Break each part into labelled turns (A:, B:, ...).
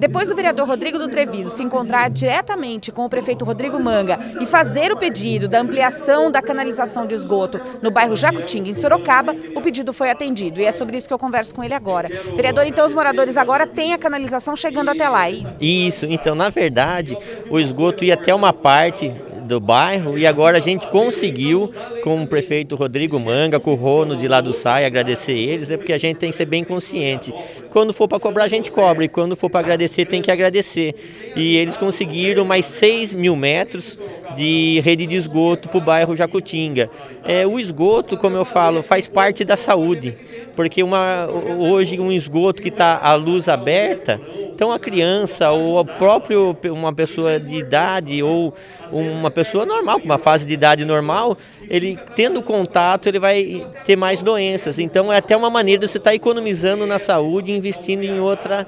A: depois do vereador Rodrigo do Treviso se encontrar diretamente com o prefeito Rodrigo Manga e fazer o pedido da ampliação da canalização de esgoto no bairro Jacutinga, em Sorocaba, o pedido foi atendido. E é sobre isso que eu converso com ele agora. Vereador, então os moradores agora têm a canalização chegando até lá, é isso?
B: Isso, então na verdade o esgoto ia até uma parte do bairro e agora a gente conseguiu, com o prefeito Rodrigo Manga, com o Rono de lá do SAI, agradecer eles, é porque a gente tem que ser bem consciente. Quando for para cobrar, a gente cobra, e quando for para agradecer, tem que agradecer. E eles conseguiram mais 6 mil metros de rede de esgoto para o bairro Jacutinga. É, o esgoto, como eu falo, faz parte da saúde, porque uma, hoje um esgoto que está à luz aberta, então a criança ou a próprio uma pessoa de idade ou uma pessoa normal, com uma fase de idade normal, ele tendo contato, ele vai ter mais doenças. Então é até uma maneira de você estar tá economizando na saúde, investindo em outra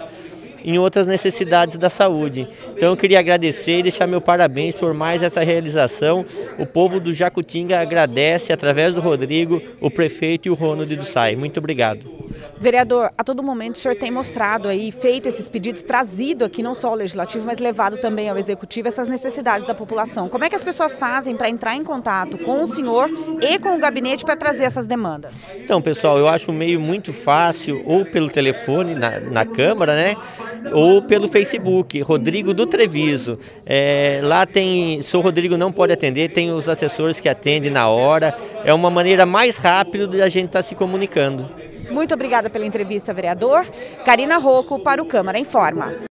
B: em outras necessidades da saúde. Então eu queria agradecer e deixar meu parabéns por mais essa realização. O povo do Jacutinga agradece, através do Rodrigo, o prefeito e o Ronald do SAI. Muito obrigado.
A: Vereador, a todo momento o senhor tem mostrado aí, feito esses pedidos, trazido aqui não só ao Legislativo, mas levado também ao Executivo essas necessidades da população. Como é que as pessoas fazem para entrar em contato com o senhor e com o gabinete para trazer essas demandas?
B: Então, pessoal, eu acho um meio muito fácil, ou pelo telefone na, na Câmara, né? Ou pelo Facebook, Rodrigo do Treviso. É, lá tem, se o Rodrigo não pode atender, tem os assessores que atendem na hora. É uma maneira mais rápida de a gente estar tá se comunicando.
A: Muito obrigada pela entrevista, vereador. Karina Rocco para o Câmara Informa.